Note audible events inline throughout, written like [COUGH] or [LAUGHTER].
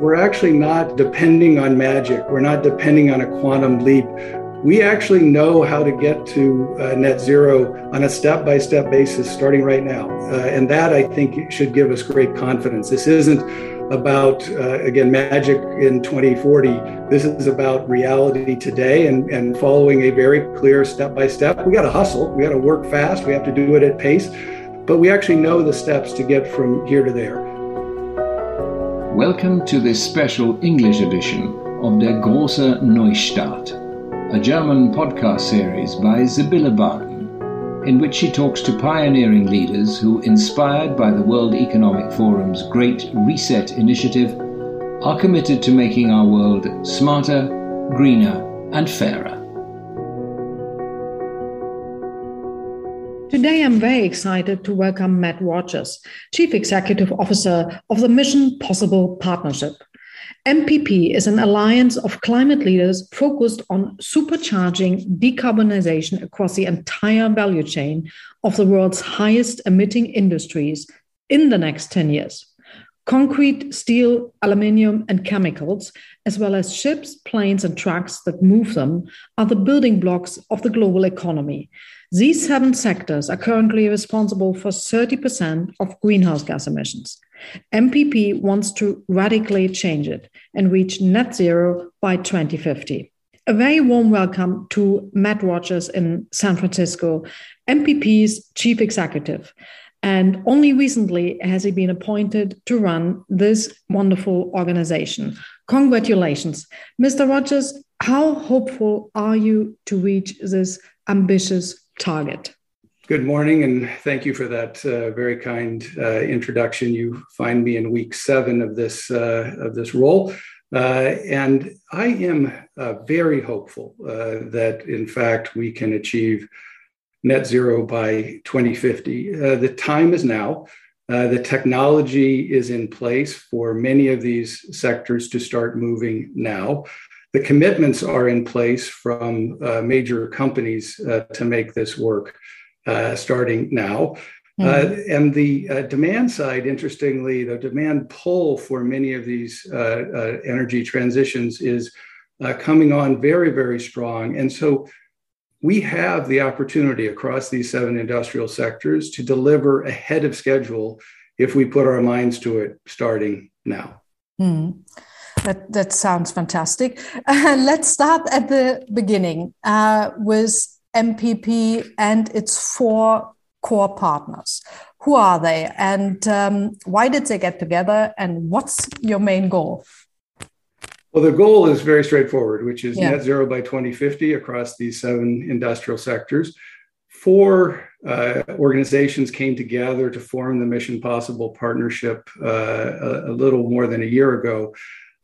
we're actually not depending on magic. We're not depending on a quantum leap. We actually know how to get to uh, net zero on a step by step basis starting right now. Uh, and that I think should give us great confidence. This isn't about, uh, again, magic in 2040. This is about reality today and, and following a very clear step by step. We got to hustle, we got to work fast, we have to do it at pace, but we actually know the steps to get from here to there. Welcome to this special English edition of Der große Neustart, a German podcast series by Sibylle Barden, in which she talks to pioneering leaders who, inspired by the World Economic Forum's Great Reset initiative, are committed to making our world smarter, greener, and fairer. Today, I'm very excited to welcome Matt Rogers, Chief Executive Officer of the Mission Possible Partnership. MPP is an alliance of climate leaders focused on supercharging decarbonization across the entire value chain of the world's highest emitting industries in the next 10 years. Concrete, steel, aluminium, and chemicals, as well as ships, planes, and trucks that move them, are the building blocks of the global economy. These seven sectors are currently responsible for 30% of greenhouse gas emissions. MPP wants to radically change it and reach net zero by 2050. A very warm welcome to Matt Rogers in San Francisco, MPP's chief executive. And only recently has he been appointed to run this wonderful organization. Congratulations. Mr. Rogers, how hopeful are you to reach this ambitious target. Good morning, and thank you for that uh, very kind uh, introduction. You find me in week seven of this uh, of this role, uh, and I am uh, very hopeful uh, that, in fact, we can achieve net zero by 2050. the time is now. the technology is in place for many of these sectors to start moving now the commitments are in place from uh, major companies uh, to make this work uh, starting now. Mm-hmm. and the uh, demand side, interestingly, the demand pull for many of these uh, energy transitions is coming on very, very strong. And so we have the opportunity across these seven industrial sectors to deliver ahead of schedule if we put our minds to it starting now. Mm. That, that sounds fantastic. Uh, [LAUGHS] let's start at the beginning uh, with MPP and its four core partners. Who are they and um, why did they get together and what's your main goal? Well, the goal is very straightforward, which is yeah. net zero by 2050 across these seven industrial sectors. Four uh, organizations came together to form the Mission Possible Partnership uh, a, a, little more than a year ago.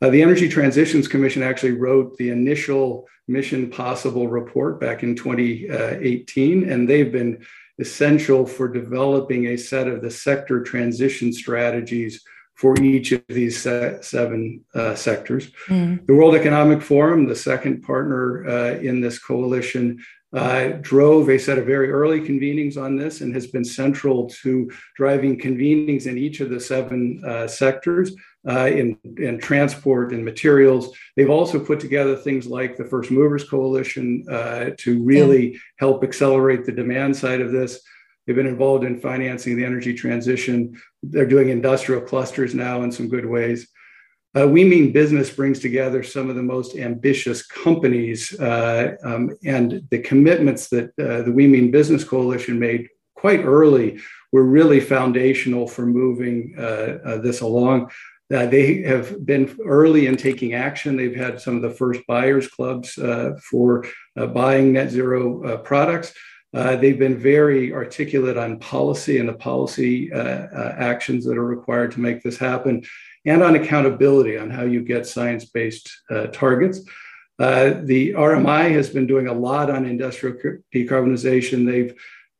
Uh, the Energy Transitions Commission actually wrote the initial Mission Possible report back in 2018, and they've been essential for developing a set of the sector transition strategies for each of these seven uh, sectors. Mm. The World Economic Forum, the second partner uh, in this coalition, uh, drove a set of very early convenings on this and has been central to driving convenings in each of the seven uh, sectors uh, in, in transport and materials. They've also put together things like the First Movers Coalition uh, to really yeah. help accelerate the demand side of this. They've been involved in financing the energy transition. They're doing industrial clusters now in some good ways. Uh, we Mean Business brings together some of the most ambitious companies, uh, um, and the commitments that uh, the We Mean Business Coalition made quite early were really foundational for moving uh, uh, this along. Uh, they have been early in taking action. They've had some of the first buyers clubs for buying net zero products. Uh, they've been very articulate on policy and the policy uh, uh, actions that are required to make this happen and on accountability on how you get science based uh, targets. Uh, the RMI has been doing a lot on industrial decarbonization. They've uh,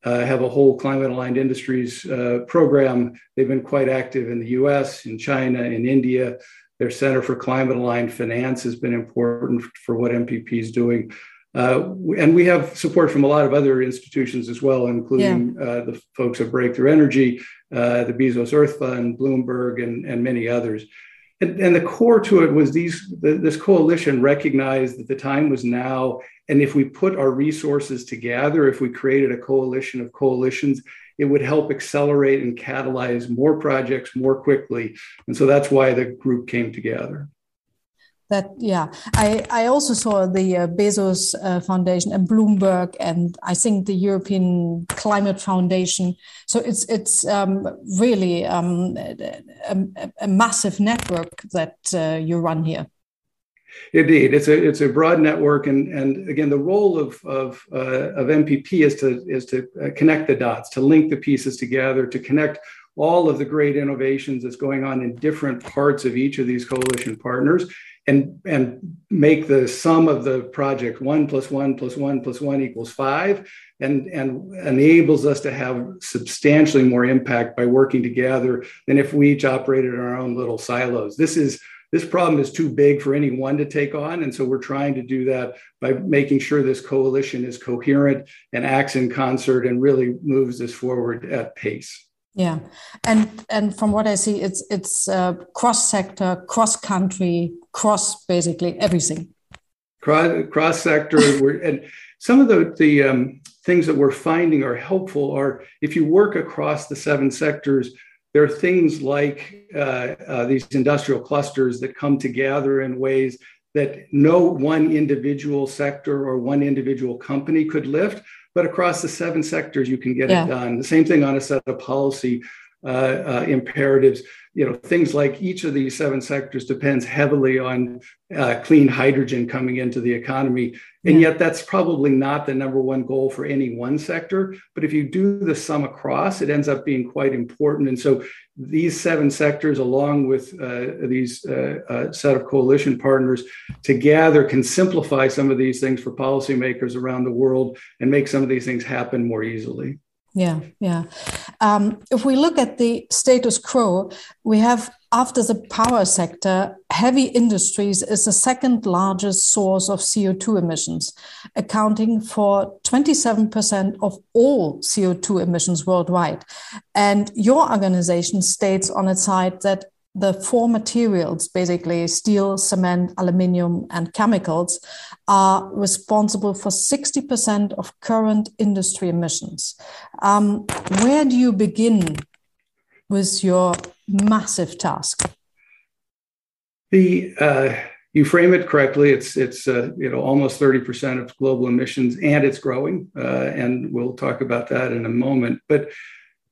have a whole climate aligned industries uh, program. They've been quite active in the US, in China, in India. Their Center for Climate Aligned Finance has been important for what MPP is doing. Uh, and we have support from a lot of other institutions as well, including yeah. uh, the folks at Breakthrough Energy, uh, the Bezos Earth Fund, Bloomberg, and, and many others. and, and the core to it was these the, this coalition recognized that the time was now and if we put our resources together if we created a coalition of coalitions it would help accelerate and catalyze more projects more quickly. And so that's why the group came together. That yeah. I i also saw the uh, bezos uh, foundation and bloomberg and i think the european climate foundation. So it's it's um, really um, a, a, massive network that uh, you run here Indeed, it's a it's a broad network, and and again, the role of of uh, of MPP is to is to uh, connect the dots, to link the pieces together, to connect all of the great innovations that's going on in different parts of each of these coalition partners and and make the sum of the project one plus one plus one plus one equals five and and enables us to have substantially more impact by working together than if we each operated in our own little silos. This is this problem is too big for any one to take on and so we're trying to do that by making sure this coalition is coherent and acts in concert and really moves this forward at pace yeah, and and from what I see, it's it's uh, cross sector, cross country, cross basically everything. Cross cross sector, [LAUGHS] and some of the the um, things that we're finding are helpful are if you work across the seven sectors. There are things like uh, uh, these industrial clusters that come together in ways that no one individual sector or one individual company could lift but across the seven sectors, you can get yeah. it done. The same thing on a set of policy uh, uh, imperatives. You know, things like each of these seven sectors depends heavily on uh, clean hydrogen coming into the economy, and yeah. yet that's probably not the number one goal for any one sector. But if you do the sum across, it ends up being quite important. And so these seven sectors, along with uh, these uh, uh, set of coalition partners, together can simplify some of these things for policymakers around the world and make some of these things happen more easily. Yeah, yeah. Um, if we look at the status quo, we have after the power sector, heavy industries is the second largest source of CO2 emissions, accounting for 27% of all CO2 emissions worldwide. And your organization states on its site that the four materials, basically steel, cement, aluminium, and chemicals, are responsible for 60% of current industry emissions. Um, where do you begin with your massive task? The uh, you frame it correctly. It's it's uh, you know almost 30% of global emissions, and it's growing. Uh, and we'll talk about that in a moment. But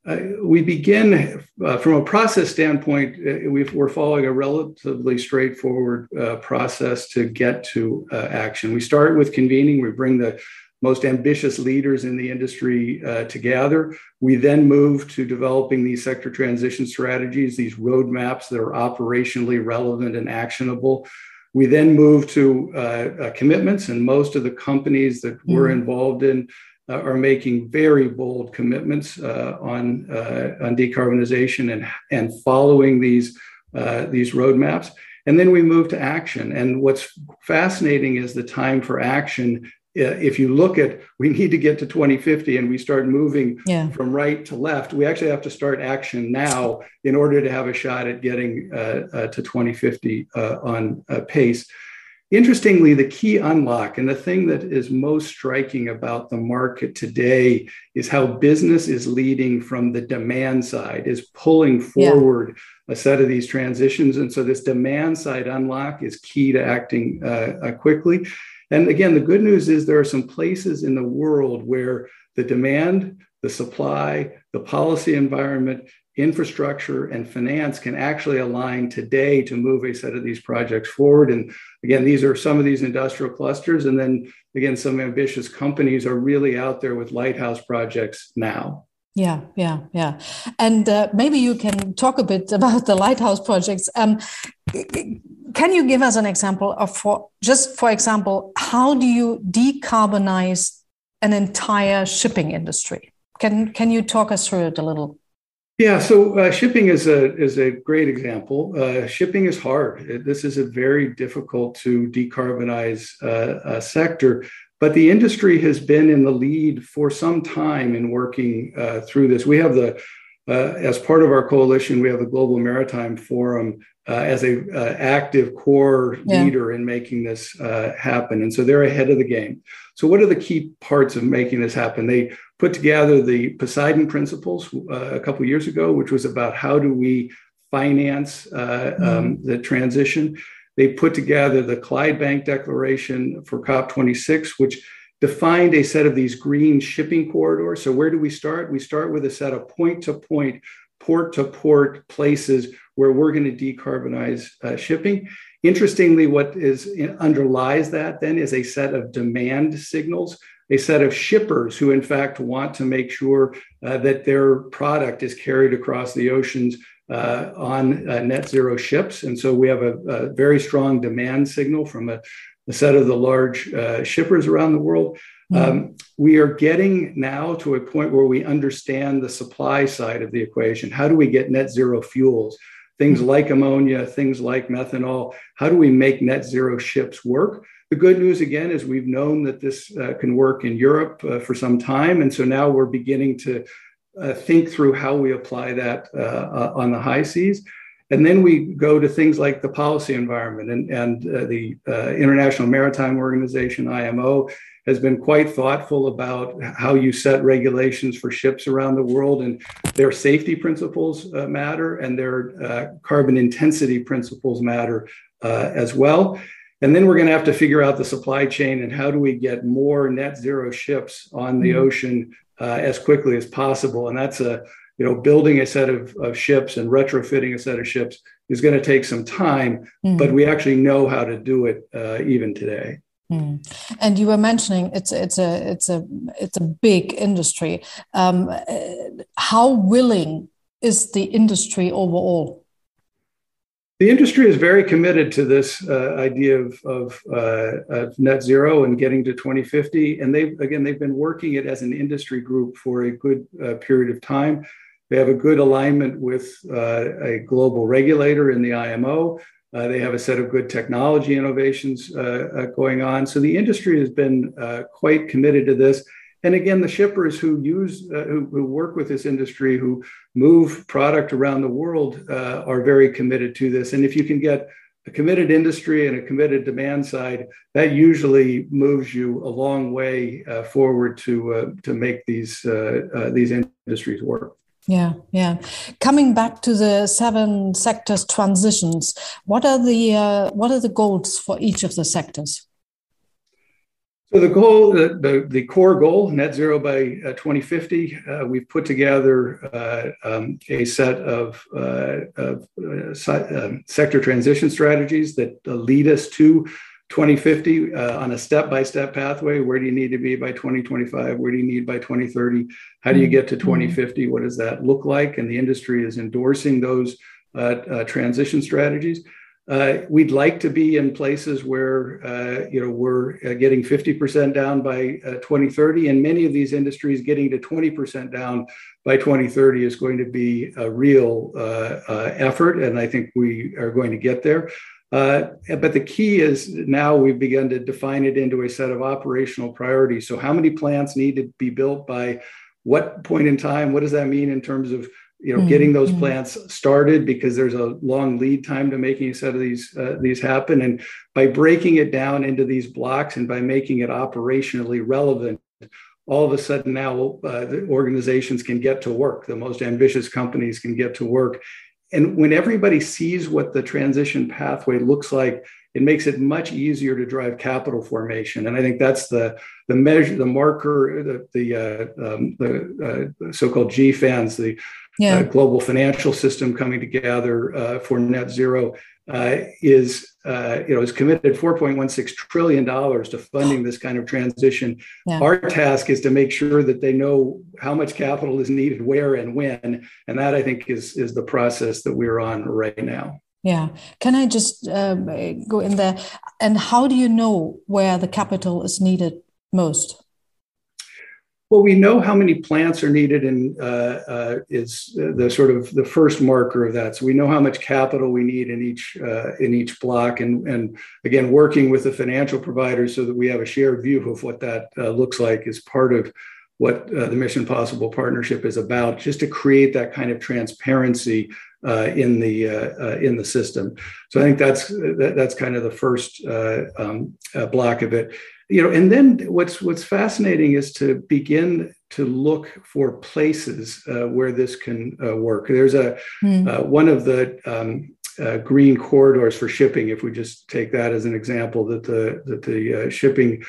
uh, we begin uh, from a process standpoint, uh, we are following a relatively straightforward uh, process to get to uh, action. We start with convening, we bring the most ambitious leaders in the industry uh, together. We then move to developing these sector transition strategies, these roadmaps that are operationally relevant and actionable. We then move to commitments, and most of the companies that mm-hmm. we're involved in uh, are making very bold commitments uh, on uh, on decarbonization and and following these uh, these roadmaps. And then we move to action. And what's fascinating is the time for action. Uh, if you look at, [LAUGHS] we need to get to 2050 and we start moving yeah. from right to left. We actually have to start action now in order to have a shot at getting uh, to 2050 on pace. Interestingly, the key unlock and the thing that is most striking about the market today is how business is leading from the demand side, is pulling forward yeah. a set of these transitions. And so, this demand side unlock is key to acting uh, uh, quickly. And again, the good news is there are some places in the world where the demand, the supply, the policy environment infrastructure and finance can actually align today to move a set of these projects forward. And again, these are some of these industrial clusters. And then again, some ambitious companies are really out there with lighthouse projects now. Yeah, yeah, yeah. And uh, maybe you can talk a bit [LAUGHS] about the lighthouse projects. Um, can you give us an example of, for just for example, how do you decarbonize an entire shipping industry? Can can you talk us through it a little? Yeah, so uh, shipping is a is a great example. Uh, shipping is hard. This is a very difficult to decarbonize uh, sector, but the industry has been in the lead for some time in working uh, through this. We have the uh, as part of our coalition, we have the Global Maritime Forum uh, as a uh, active core yeah. leader in making this uh, happen, and so they're ahead of the game. So, what are the key parts of making this happen? They put together the Poseidon Principles uh, a couple years ago, which was about how do we finance uh, mm-hmm. um, the transition. They put together the Clydebank Declaration for COP26, which defined a set of these green shipping corridors. So, where do we start? We start with a set of point to point, port to port places where we're going to decarbonize uh, shipping. Interestingly, what is underlies that then is a set of demand signals, a set of shippers who, in fact, want to make sure uh, that their product is carried across the oceans uh, on uh, net zero ships. And so we have a, a very strong demand signal from a a set of the large uh, shippers around the world. Mm-hmm. Um, we are getting now to a point where we understand the supply side of the equation. How do we get net zero fuels? Things mm-hmm. like ammonia, things like methanol. How do we make net zero ships work? The good news, again, is we've known that this uh, can work in Europe uh, for some time. And so now we're beginning to uh, think through how we apply that uh, uh, on the high seas. And then we go to things like the policy environment and, and uh, the uh, International Maritime Organization, IMO, has been quite thoughtful about how you set regulations for ships around the world. And their safety principles uh, matter and their uh, carbon intensity principles matter uh, as well. And then we're going to have to figure out the supply chain and how do we get more net zero ships on the mm-hmm. ocean uh, as quickly as possible. And that's a you know, building a set of, of ships and retrofitting a set of ships is going to take some time, mm. but we actually know how to do it uh, even today. Mm. And you were mentioning it's it's a it's a it's a big industry. Um, how willing is the industry overall? The industry is very committed to this uh, idea of, of, uh, of, net zero and getting to 2050. And they've, again, they've been working it as an industry group for a good uh, period of time. They have a good alignment with uh, a global regulator in the IMO. Uh, they have a set of good technology innovations uh, uh going on. So the industry has been uh, quite committed to this. And again, the shippers who use, uh, who, who, work with this industry, who move product around the world, are very committed to this. And if you can get a committed industry and a committed demand side, that usually moves you a long way forward to to make these these industries work. Yeah, yeah. Coming back to the seven sectors transitions, what are the uh, what are the goals for each of the sectors? So the goal, the, the, the core goal, net zero by uh, 2050, uh, we've put together uh, um, a set of, uh, of uh, um, sector transition strategies that lead us to 2050 uh, on a step-by-step pathway where do you need to be by 2025 where do you need by 2030 how do you get to mm-hmm. 2050 what does that look like? And the industry is endorsing those uh, uh, transition strategies. Uh, we'd like to be in places where uh, you know we're uh, getting 50% down by 2030 and many of these industries getting to 20% down by 2030 is going to be a real effort and i think we are going to get there uh, but the key is now we've begun to define it into a set of operational priorities. So, how many plants need to be built by what point in time? What does that mean in terms of you know mm-hmm. getting those mm-hmm. plants started? Because there's a long lead time to making a set of these uh, these happen. And by breaking it down into these blocks and by making it operationally relevant, all of a sudden now uh, the organizations can get to work. The most ambitious companies can get to work and when everybody sees what the transition pathway looks like, it makes it much easier to drive capital formation. And I think that's the the measure, the marker, the the, uh, um, the uh, so-called GFANZ the yeah. uh, global financial system coming together uh, for net zero uh, is uh, you know is committed 4.16 trillion dollars to funding this kind of transition. Yeah. Our task is to make sure that they know how much capital is needed, where, and when, and that I think is is the process that we're on right now. Yeah, can I just um, go in there? And how do you know where the capital is needed most? Well, we know how many plants are needed, and uh, uh, is the sort of the first marker of that. So we know how much capital we need in each uh, in each block, and and again, working with the financial providers so that we have a shared view of what that uh, looks like is part of what uh, the Mission Possible Partnership is about, just to create that kind of transparency uh, in the uh, uh, in the system. So I think that's that, that's kind of the first uh, um, block of it. You know, and then what's what's fascinating is to begin to look for places where this can work. There's a mm. one of the um, uh, green corridors for shipping, if we just take that as an example, that the that the uh, shipping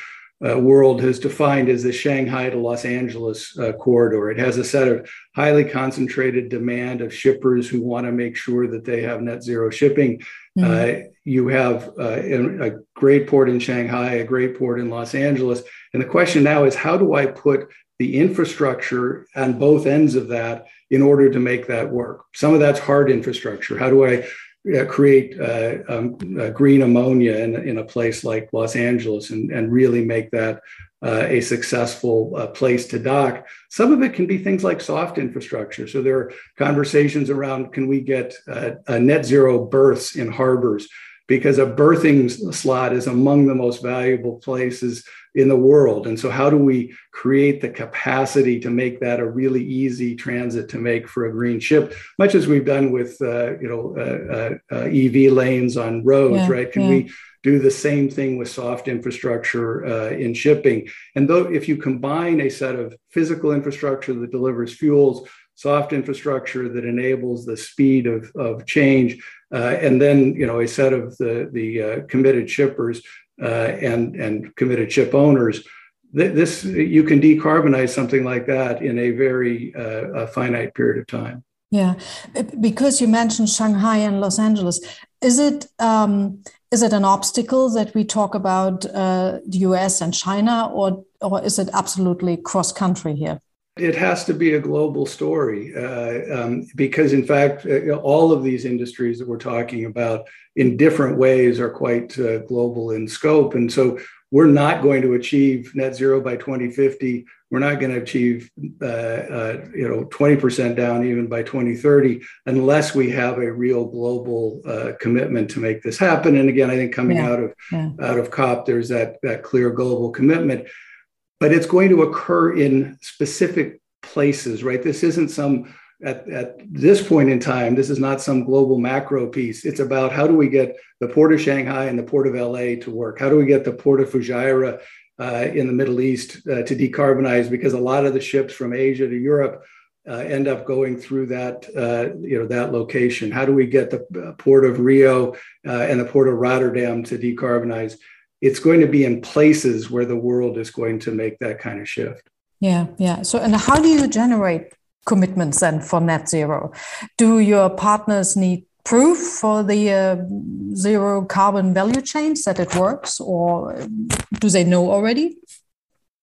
uh, world has defined as the Shanghai to Los Angeles uh, corridor. It has a set of highly concentrated demand of shippers who want to make sure that they have net zero shipping. Mm-hmm. You have uh, a great port in Shanghai, a great port in Los Angeles. And the question now is how do I put the infrastructure on both ends of that in order to make that work? Some of that's hard infrastructure. How do I uh, create uh, um, uh, green ammonia in, in a place like Los Angeles and, and really make that uh, a successful uh, place to dock. Some of it can be things like soft infrastructure. So there are conversations around can we get uh, net zero berths in harbors? Because a berthing slot is among the most valuable places in the world. And so, how do we create the capacity to make that a really easy transit to make for a green ship, much as we've done with uh, you know uh, uh, uh EV lanes on roads, yeah, right? Can yeah. we do the same thing with soft infrastructure uh, in shipping? And though, if you combine a set of physical infrastructure that delivers fuels, soft infrastructure that enables the speed of, of change, and then you know a set of the the committed shippers uh, and and committed ship owners. This you can decarbonize something like that in a very uh, a finite period of time. Yeah, because you mentioned Shanghai and Los Angeles, is it um, is it an obstacle that we talk about uh, the U.S. and China, or or is it absolutely cross country here? It has to be a global story uh, um, because, in fact, uh, all of these industries that we're talking about in different ways are quite uh, global in scope. And so we're not going to achieve net zero by 2050. We're not going to achieve, uh, uh, you know, 20% down even by 2030 unless we have a real global uh, commitment to make this happen. And again, I think coming yeah. out of yeah. out of COP, there's that that clear global commitment but it's going to occur in specific places, right? This isn't some, at, at this point in time, this is not some global macro piece. It's about how do we get the port of Shanghai and the port of LA to work? How do we get the port of Fujairah uh, in the Middle East uh, to decarbonize? Because a lot of the ships from Asia to Europe uh, end up going through that uh, you know that location how do we get the uh, port of rio uh, and the port of rotterdam to decarbonize it's going to be in places where the world is going to make that kind of shift. Yeah, yeah. So, and how do you generate commitments then for net zero? Do your partners need proof for the uh, zero carbon value chains that it works, or do they know already?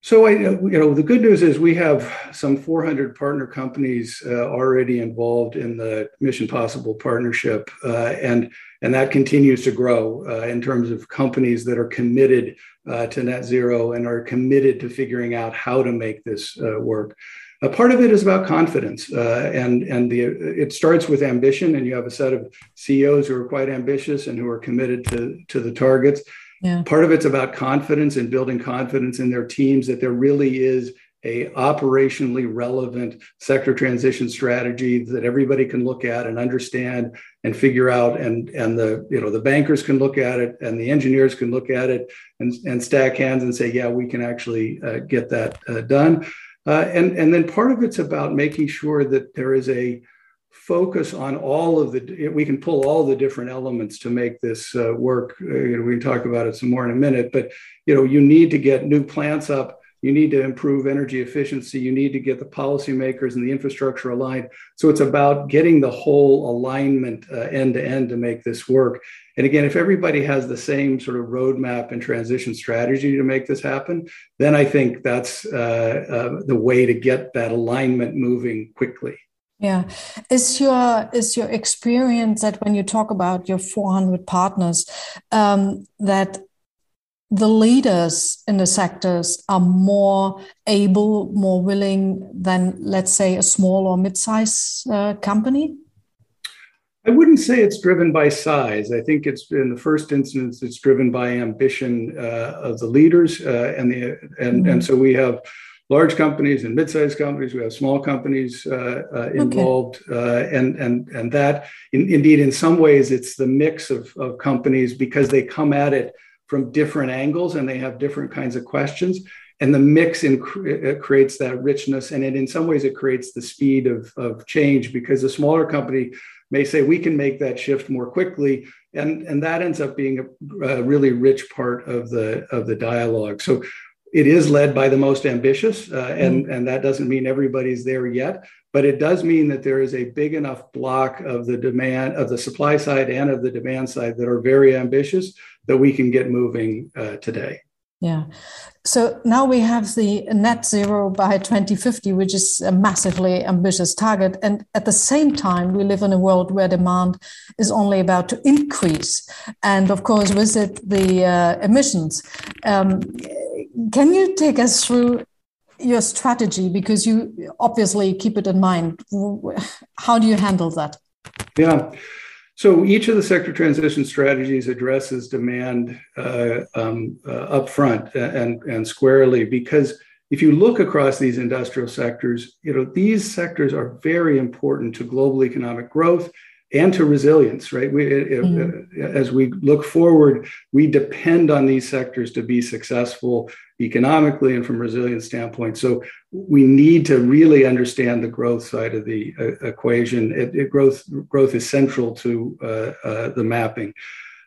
So, I, you know, the good news is we have some 400 partner companies uh, already involved in the Mission Possible partnership, uh, and and that continues to grow uh, in terms of companies that are committed uh, to net zero and are committed to figuring out how to make this uh, work. A part of it is about confidence, uh, and and the it starts with ambition, and you have a set of CEOs who are quite ambitious and who are committed to to the targets. Yeah. Part of it's about confidence and building confidence in their teams that there really is a operationally relevant sector transition strategy that everybody can look at and understand and figure out and and the you know the bankers can look at it and the engineers can look at it and, and stack hands and say yeah we can actually uh, get that uh, done. Uh, and and then part of it's about making sure that there is a focus on all of the we can pull all the different elements to make this uh, work. Uh, you know we can talk about it some more in a minute but you know you need to get new plants up you need to improve energy efficiency. You need to get the policymakers and the infrastructure aligned. So it's about getting the whole alignment uh, end to end to make this work. And again, if everybody has the same sort of roadmap and transition strategy to make this happen, then I think that's uh, uh, the way to get that alignment moving quickly. Yeah, is your is your experience that when you talk about your 400 partners, um, that the leaders in the sectors are more able, more willing than, let's say, a small or mid-size uh, company? I wouldn't say it's driven by size. I think it's in the first instance, it's driven by ambition uh, of the leaders, uh, and the and mm-hmm. and so we have large companies and mid-sized companies. We have small companies uh, uh, involved, okay. uh, and and and that in, indeed, in some ways, it's the mix of, of companies because they come at it from different angles and they have different kinds of questions. And the mix in, creates that richness, and it, in some ways, it creates the speed of, of change because a smaller company may say we can make that shift more quickly, and and that ends up being a, a really rich part of the of the dialogue. So it is led by the most ambitious, uh, and, mm and that doesn't mean everybody's there yet, but it does mean that there is a big enough block of the demand, of the supply side and of the demand side that are very ambitious that we can get moving uh, today. Yeah. So now we have the net zero by 2050, which is a massively ambitious target. And at the same time, we live in a world where demand is only about to increase. And of course, with it, the uh, emissions. Um, can you take us through your strategy because you obviously keep it in mind? How do you handle that? Yeah. So each of the sector transition strategies addresses demand uh, um, uh, upfront and, and squarely because if you look across these industrial sectors, you know these sectors are very important to global economic growth and to resilience, right? We, mm-hmm. As we look forward, we depend on these sectors to be successful economically and from resilience standpoint. So we need to really understand the growth side of the uh, equation. It, it growth growth is central to uh, uh, the mapping.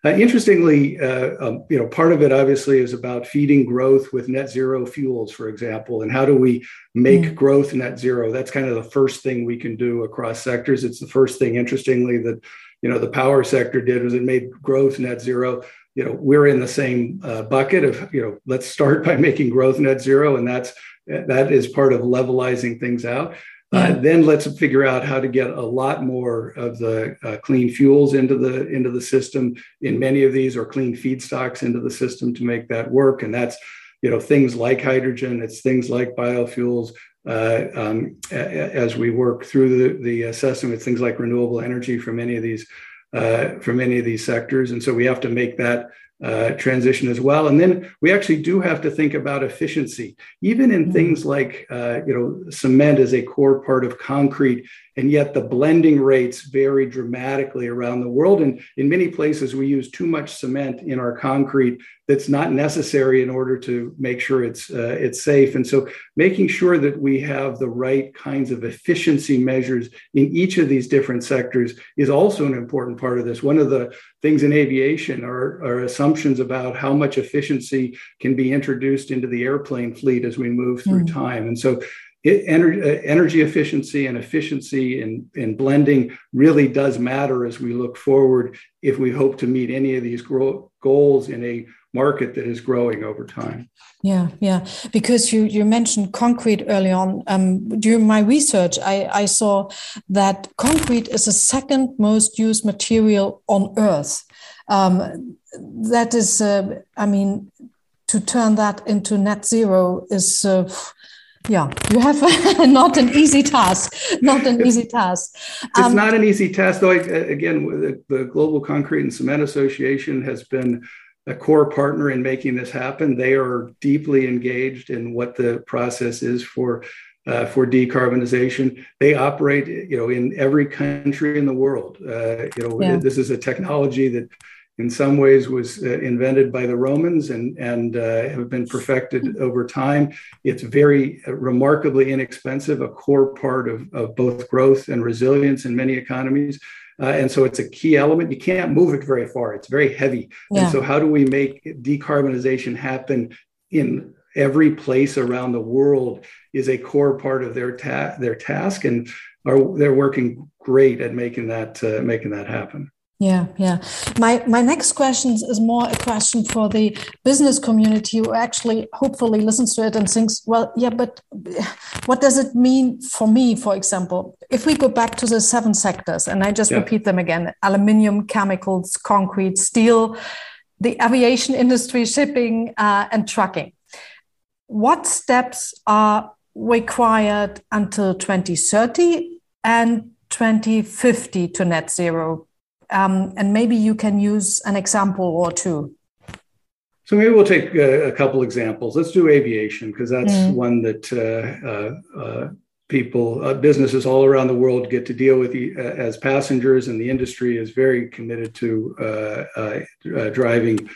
Uh, interestingly, uh, um, you know, part of it obviously is about feeding growth with net zero fuels, for example, and how do we make mm. growth net zero? That's kind of the first thing we can do across sectors. It's the first thing, interestingly, that you know the power sector did was it made growth net zero. You know, we're in the same uh, bucket of you know, let's start [LAUGHS] by making growth net zero, and that's that is part of levelizing things out. Uh, then let's figure out how to get a lot more of the uh, clean fuels into the into the system in many of these, or clean feedstocks into the system to make that work. And that's you know things like hydrogen. It's things like biofuels. Uh, um, as we work through the, the assessment, it's things like renewable energy for many of these uh, for many of these sectors, and so we have to make that uh, transition as well. And then we actually do have to think about efficiency, even in mm-hmm. things like, uh, you know, cement is a core part of concrete and yet the blending rates vary dramatically around the world. And in many places, we use too much cement in our concrete that's not necessary in order to make sure it's uh, it's safe. And so, making sure that we have the right kinds of efficiency measures in each of these different sectors is also an important part of this. One of the things in aviation are, are assumptions about how much efficiency can be introduced into the airplane fleet as we move through mm. time. And so energy, uh, efficiency and efficiency in, in blending really does matter as we look forward if we hope to meet any of these grow, goals in a market that is growing over time. Yeah, yeah. Because you you mentioned concrete early on. Um, during my research, I, I saw that concrete is the second most used material on Earth. Um, that is, uh, I mean, to turn that into net zero is. Uh, yeah you have [LAUGHS] not an easy task not an easy task. um, it's not an easy task though I, again the, the, global concrete and cement association has been a core partner in making this happen. They are deeply engaged in what the process is for uh, for decarbonization. They operate you know in every country in the world. Uh, you know yeah. this is a technology that in some ways was uh, invented by the Romans and, and uh, have been perfected over time. It's very uh, remarkably inexpensive, a core part of, of both growth and resilience in many economies. Uh, and so it's a key element. You can't move it very far, it's very heavy. Yeah. And so, how do we make decarbonization happen in every place around the world is a core part of their, ta- their task. And are, they're working great at making that, uh, making that happen. Yeah, yeah. My my next question is more a question for the business community who actually hopefully listens to it and thinks, well, yeah, but what does it mean for me, for example? If we go back to the seven sectors, and I just yeah. repeat them again: aluminium, chemicals, concrete, steel, the aviation industry, shipping, uh, and trucking. What steps are required until 2030 and 2050 to net zero um, and maybe you can use an example or two. So maybe we'll take a, a couple examples. Let's do aviation because that's mm. one that uh, uh, uh people, uh, businesses all around the world get to deal with uh, as passengers, and the industry is very committed to driving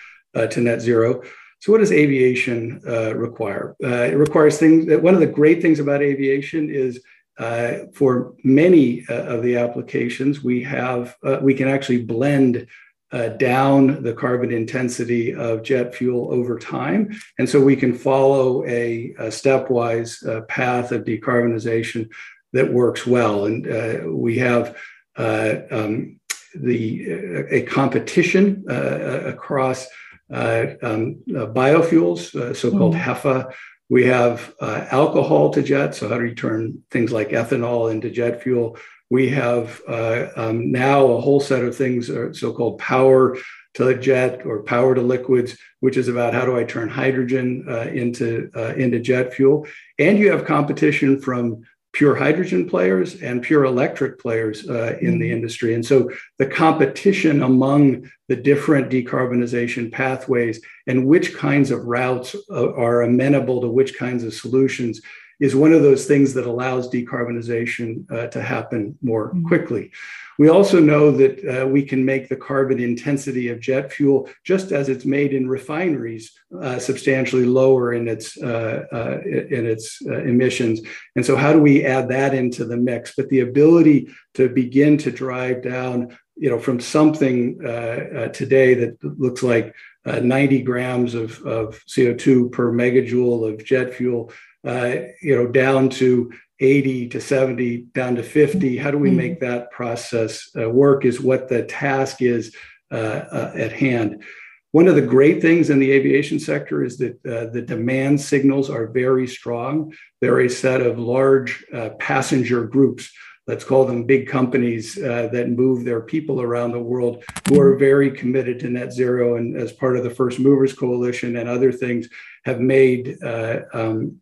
to net zero. So, what does aviation require? it requires things. That one of the great things about aviation is uh, for many uh, of the applications, we have uh, we can actually blend uh, down the carbon intensity of jet fuel over time, and so we can follow a, a stepwise uh, path of decarbonization that works well. And uh, we have um, the a competition across um, biofuels, so-called mm. HEFA. We have uh, alcohol to jet. So, how do you turn things like ethanol into jet fuel? We have uh, um, now a whole set of things, uh, so called power to jet or power to liquids, which is about how do I turn hydrogen uh, into, uh, into jet fuel. And you have competition from pure hydrogen players and pure electric players uh, in the mm-hmm. industry. And so the competition among the different decarbonization pathways and which kinds of routes uh, are amenable to which kinds of solutions is one of those things that allows decarbonization uh, to happen more mm-hmm. quickly. We also know that uh, we can make the carbon intensity of jet fuel, just as it's made in refineries, uh, substantially lower in its uh, uh in its uh, emissions. And so, how do we add that into the mix? But the ability to begin to drive down, you know, from something uh, today that looks like 90 grams of, of CO2 per megajoule of jet fuel, you know, down to 80 to 70 down to 50 how do we make mm-hmm. that process uh, work is what the task is uh, uh, at hand. One of the great things in the aviation sector is that uh, the demand signals are very strong. They're a set of large uh, passenger groups let's call them big companies uh, that move their people around the world who are very committed to net zero and as part of the first movers coalition and other things have made um,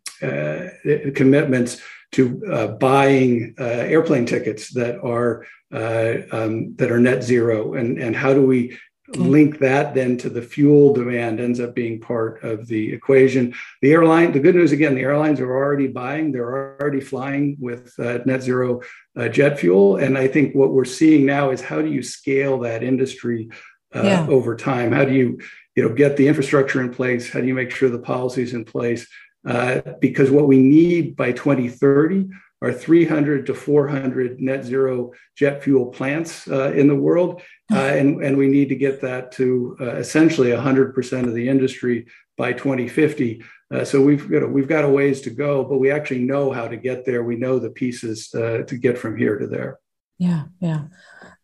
commitments to uh, buying uh, airplane tickets that are uh, um, that are net zero, and and how do we link that then to the fuel demand ends up being part of the equation. The airline, the good news again, the airlines are already buying, they're already flying with uh, net zero uh, jet fuel. And I think what we're seeing now is how do you scale that industry uh, yeah. over time? How do you, you know, get the infrastructure in place? How do you make sure the policies in place? Uh, because what we need by 2030 are 300 to 400 net zero jet fuel plants uh, in the world. Uh, and, and we need to get that to uh, essentially 100% of the industry by 2050. Uh, so we've got, a, we've got a ways to go, but we actually know how to get there. We know the pieces to get from here to there. Yeah, yeah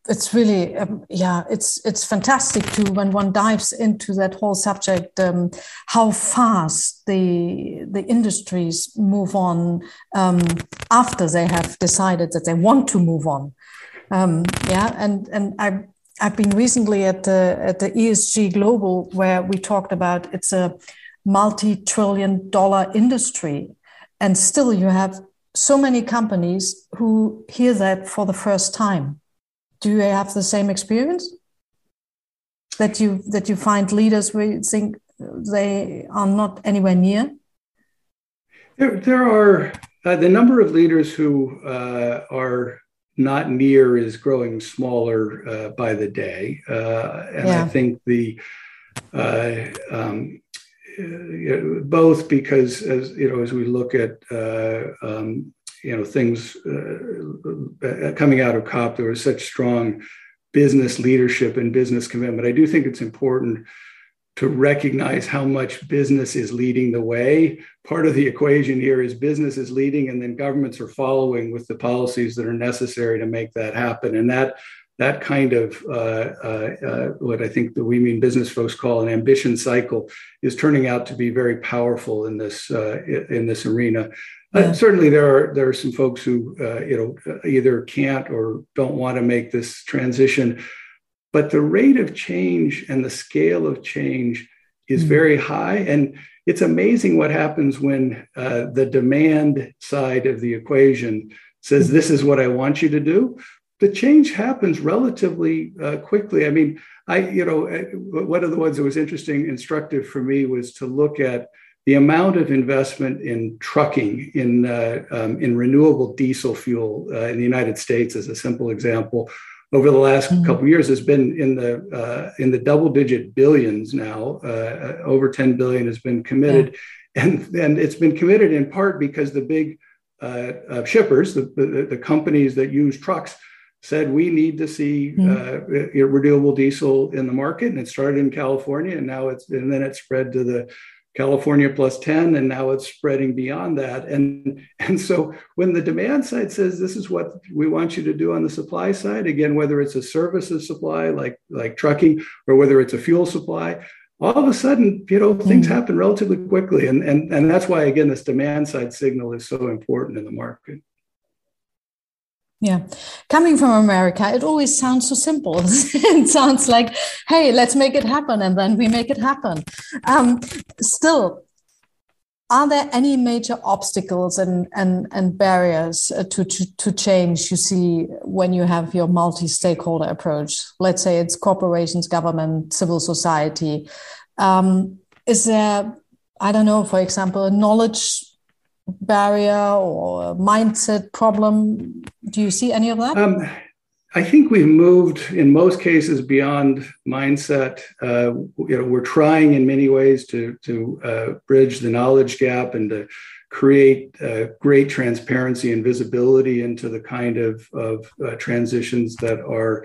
it's really um, yeah it's it's fantastic to when one dives into that whole subject um, how fast the the industries move on um, after they have decided that they want to move on. Um, yeah and and I I've been recently at the at the ESG Global where we talked about it's a multi-trillion dollar industry. And still you have so many companies who hear that for the first time do you have the same experience? That you that you find leaders where you think they are not anywhere near? There, there are uh, the number of leaders who uh, are not near is growing smaller uh, by the day. Uh, and yeah. i think the uh, um, both because as you know as we look at uh, um, you know things uh, uh, coming out of COP. There was such strong business leadership and business commitment. I do think it's important to recognize how much business is leading the way. Part of the equation here is business is leading, and then governments are following with the policies that are necessary to make that happen. And that that kind of uh, uh, uh, what I think that we mean business folks call an ambition cycle is turning out to be very powerful in this uh, in this arena. Uh, certainly, there are there are some folks who uh, you know either can't or don't want to make this transition, but the rate of change and the scale of change is mm-hmm. very high, and it's amazing what happens when the demand side of the equation says, "This is what I want you to do." the change happens relatively uh, quickly. I mean, I, you know, uh, one of the ones that was interesting, instructive for me was to look at the amount of investment in trucking in uh, um, in renewable diesel fuel uh, in the United States, as a simple example, over the last mm-hmm. couple years has been in the uh, in the double digit billions now. Uh, over 10 billion has been committed, yeah. and and it's been committed in part because the big uh, shippers, the, the, the companies that use trucks said we need to see mm-hmm. uh, renewable diesel in the market, and it started in California, and now it's and then it spread to the California plus 10, and now it's spreading beyond that. And, and so when the demand side says this is what we want you to do on the supply side, again, whether it's a services supply like, like trucking or whether it's a fuel supply, all of a sudden, you know, things mm-hmm. happen relatively quickly. And, and, and that's why, again, this demand side signal is so important in the market. Yeah. Coming from America, it always sounds so simple. [LAUGHS] it sounds like, hey, let's make it happen. And then we make it happen. Um, still, are there any major obstacles and, and, and barriers uh, to, to, to change you see when you have your multi stakeholder approach? Let's say it's corporations, government, civil society. Um, is there, I don't know, for example, a knowledge barrier or mindset problem? Do you see any of that? Um, I think we've moved in most cases beyond mindset. Uh, you know, we're trying in many ways to to uh, bridge the knowledge gap and to create uh, great transparency and visibility into the kind of of uh, transitions that are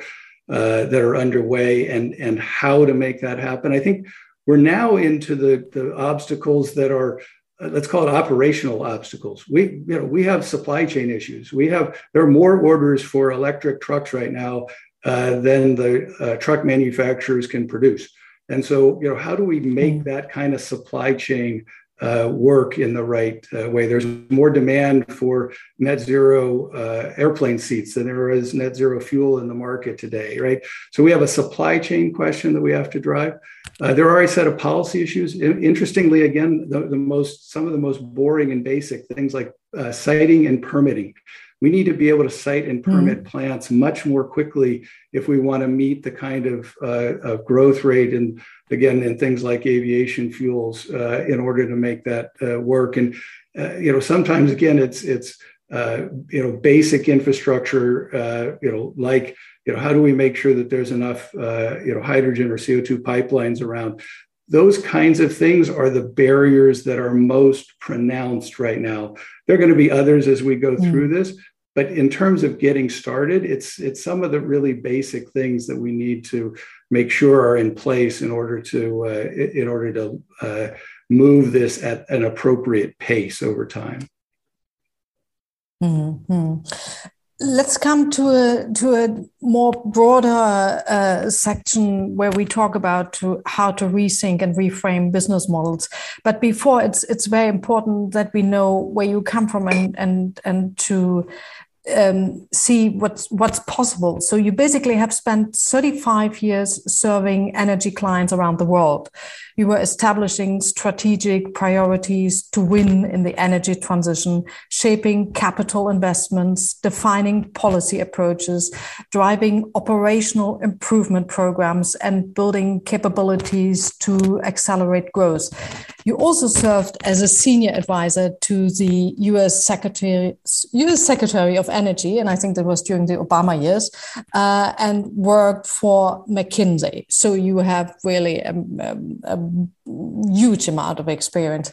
uh, that are underway and and how to make that happen. I think we're now into the the obstacles that are let's call it operational obstacles. We, you know, we have supply chain issues. We have there are more orders for electric trucks right now uh, than the uh, truck manufacturers can produce. And so, you know, how do we make mm. that kind of supply chain uh, work in the right uh, way. There's more demand for net zero uh, airplane seats than there is net zero fuel in the market today, right? So we have a supply chain question that we have to drive. Uh, there are a set of policy issues. Interestingly, again, the, the, most some of the most boring and basic things like uh, siting and permitting. We need to be able to site and permit mm-hmm. plants much more quickly if we want to meet the kind of, uh, of growth rate and again in things like aviation fuels uh, in order to make that uh, work. And uh, you know sometimes again it's it's uh, you know basic infrastructure uh, you know like you know how do we make sure that there's enough you know hydrogen or CO2 pipelines around those kinds of things are the barriers that are most pronounced right now. There are going to be others as we go mm. through this, but in terms of getting started, it's it's some of the really basic things that we need to make sure are in place in order to uh, in order to uh, move this at an appropriate pace over time. Mm-hmm let's come to a to a more broader uh, section where we talk about to how to rethink and reframe business models. But before, it's it's very important that we know where you come from and and and to um, see what's what's possible. So you basically have spent 35 years serving energy clients around the world. You were establishing strategic priorities to win in the energy transition, shaping capital investments, defining policy approaches, driving operational improvement programs, and building capabilities to accelerate growth. You also served as a senior advisor to the U.S. Secretary, U.S. Secretary of Energy, and I think that was during the Obama years, uh, and worked for McKinsey. So you have really a, a, a huge amount of experience.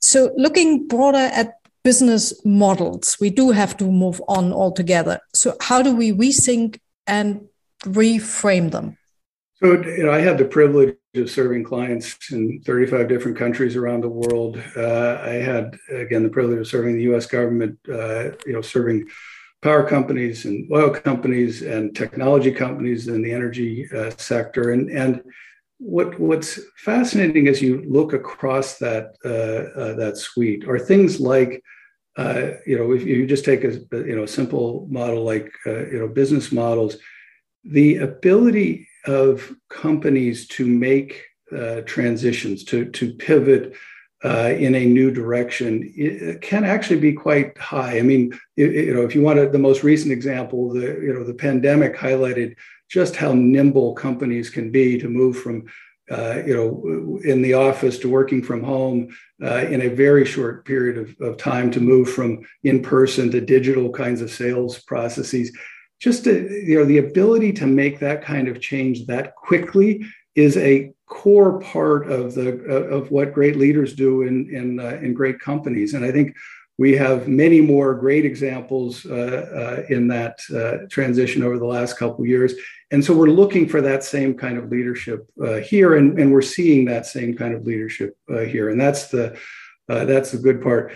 So looking broader at business models, we do have to move on altogether. So how do we rethink and reframe them? So you know, I had the privilege of serving clients in 35 different countries around the world. Uh, I had again the privilege of serving the U.S. government. Uh, you know, serving power companies and oil companies and technology companies in the energy uh, sector. And and what what's fascinating as you look across that uh, uh, that suite are things like. Uh, you know, if you just take a you know simple model like you know business models, the ability of companies to make uh, transitions, to, to pivot uh, in a new direction can actually be quite high. I mean, it, you know, if you want the most recent example, the you know the pandemic highlighted just how nimble companies can be to move from uh, you know in the office to working from home uh, in a very short period of, of time to move from in person to digital kinds of sales processes. Just to, you know the ability to make that kind of change that quickly is a core part of the of what great leaders do in in uh, in great companies and i think we have many more great examples uh, uh, in that uh, transition over the last couple years. And so we're looking for that same kind of leadership uh, here and, and we're seeing that same kind of leadership uh, here. And that's the that's the good part.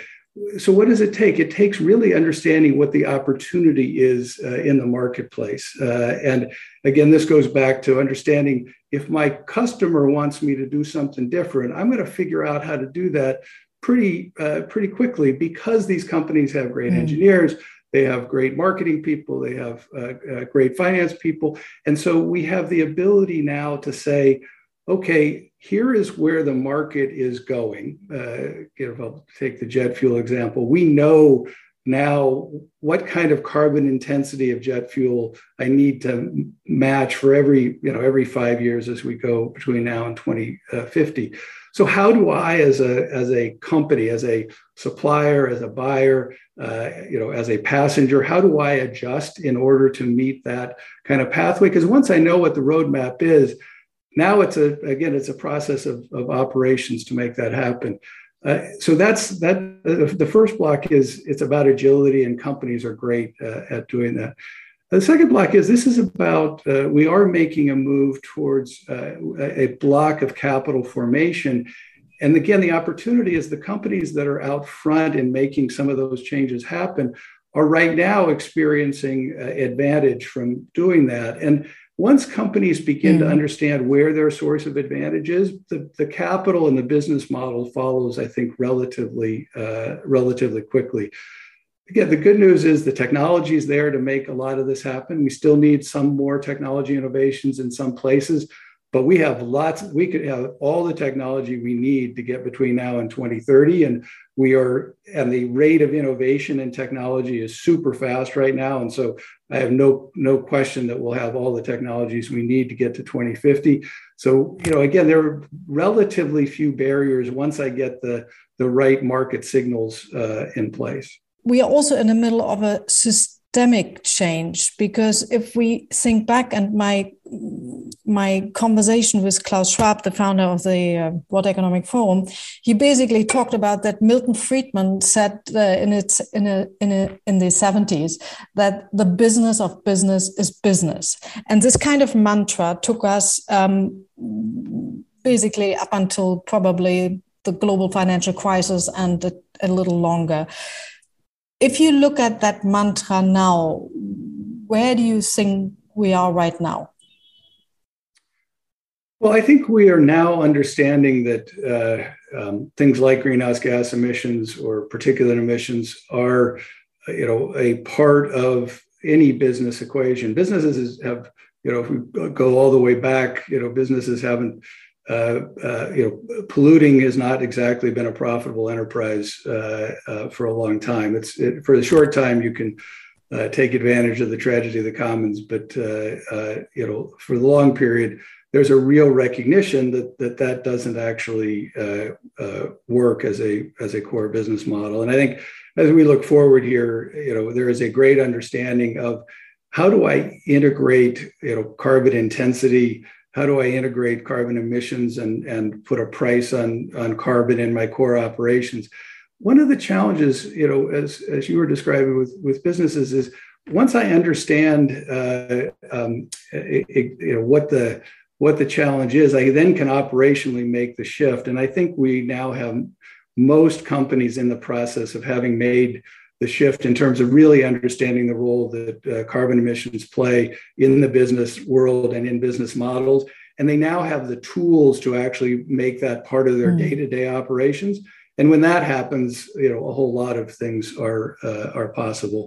So what does it take? It takes really understanding what the opportunity is uh, in the marketplace. Uh, and again this goes back to understanding if my customer wants me to do something different i'm going to figure out how to do that pretty uh, pretty quickly because these companies have great mm. engineers they have great marketing people they have uh, uh, great finance people and so we have the ability now to say okay here is where the market is going. Uh, if I'll take the jet fuel example, we know now what kind of carbon intensity of jet fuel I need to match for every you know every five years as we go between now and 2050. So how do I, as a as a company, as a supplier, as a buyer, uh, you know, as a passenger, how do I adjust in order to meet that kind of pathway? Because once I know what the roadmap is, now it's a again it's a process of, of operations to make that happen uh, so that's that the first block is it's about agility and companies are great uh, at doing that the second block is this is about uh, we are making a move towards uh, a block of capital formation. And again the opportunity is the companies that are out front in making some of those changes happen are right now experiencing uh, advantage from doing that. And once companies begin mm to understand where their source of advantage is, the, the capital and the business model follows, I think, relatively uh, relatively quickly. Again, the good news is the technology is there to make a lot of this happen. We still need some more technology innovations in some places, but we have lots we could have all the technology we need to get between now and 2030 and we are and the rate of innovation and technology is super fast right now and so i have no no question that we'll have all the technologies we need to get to 2050 so you know again there are relatively few barriers once i get the the right market signals uh, in place we are also in the middle of a systemic change because if we think back and my my conversation with Klaus Schwab, the founder of the uh, World Economic Forum, he basically talked about that Milton Friedman said uh, in its in a, in a, in the 70s that the business of business is business, and this kind of mantra took us um, basically up until probably the global financial crisis and a, a little longer. If you look at that mantra now, where do you think we are right now? Well, I think we are now understanding that uh, um, things like greenhouse gas emissions or particulate emissions are, you know, a part of any business equation. Businesses have, you know, if we go all the way back, you know, businesses haven't uh, uh, you know, polluting has not exactly been a profitable enterprise uh, uh for a long time. It's it, for the short time you can uh, take advantage of the tragedy of the commons, but you know, for the long period, there's a real recognition that that that doesn't actually work as a as a core business model. And I think as we look forward here, you know, there is a great understanding of how do I integrate you know carbon intensity how do I integrate carbon emissions and, and put a price on, on carbon in my core operations? One of the challenges, you know, as, as you were describing with, with businesses is once I understand, uh, um, it, it, you know, what the, what the challenge is, I then can operationally make the shift. And I think we now have most companies in the process of having made the shift in terms of really understanding the role that uh, carbon emissions play in the business world and in business models. And they now have the tools to actually make that part of their mm. day-to-day operations. And when that happens, you know, a whole lot of things are uh, are possible.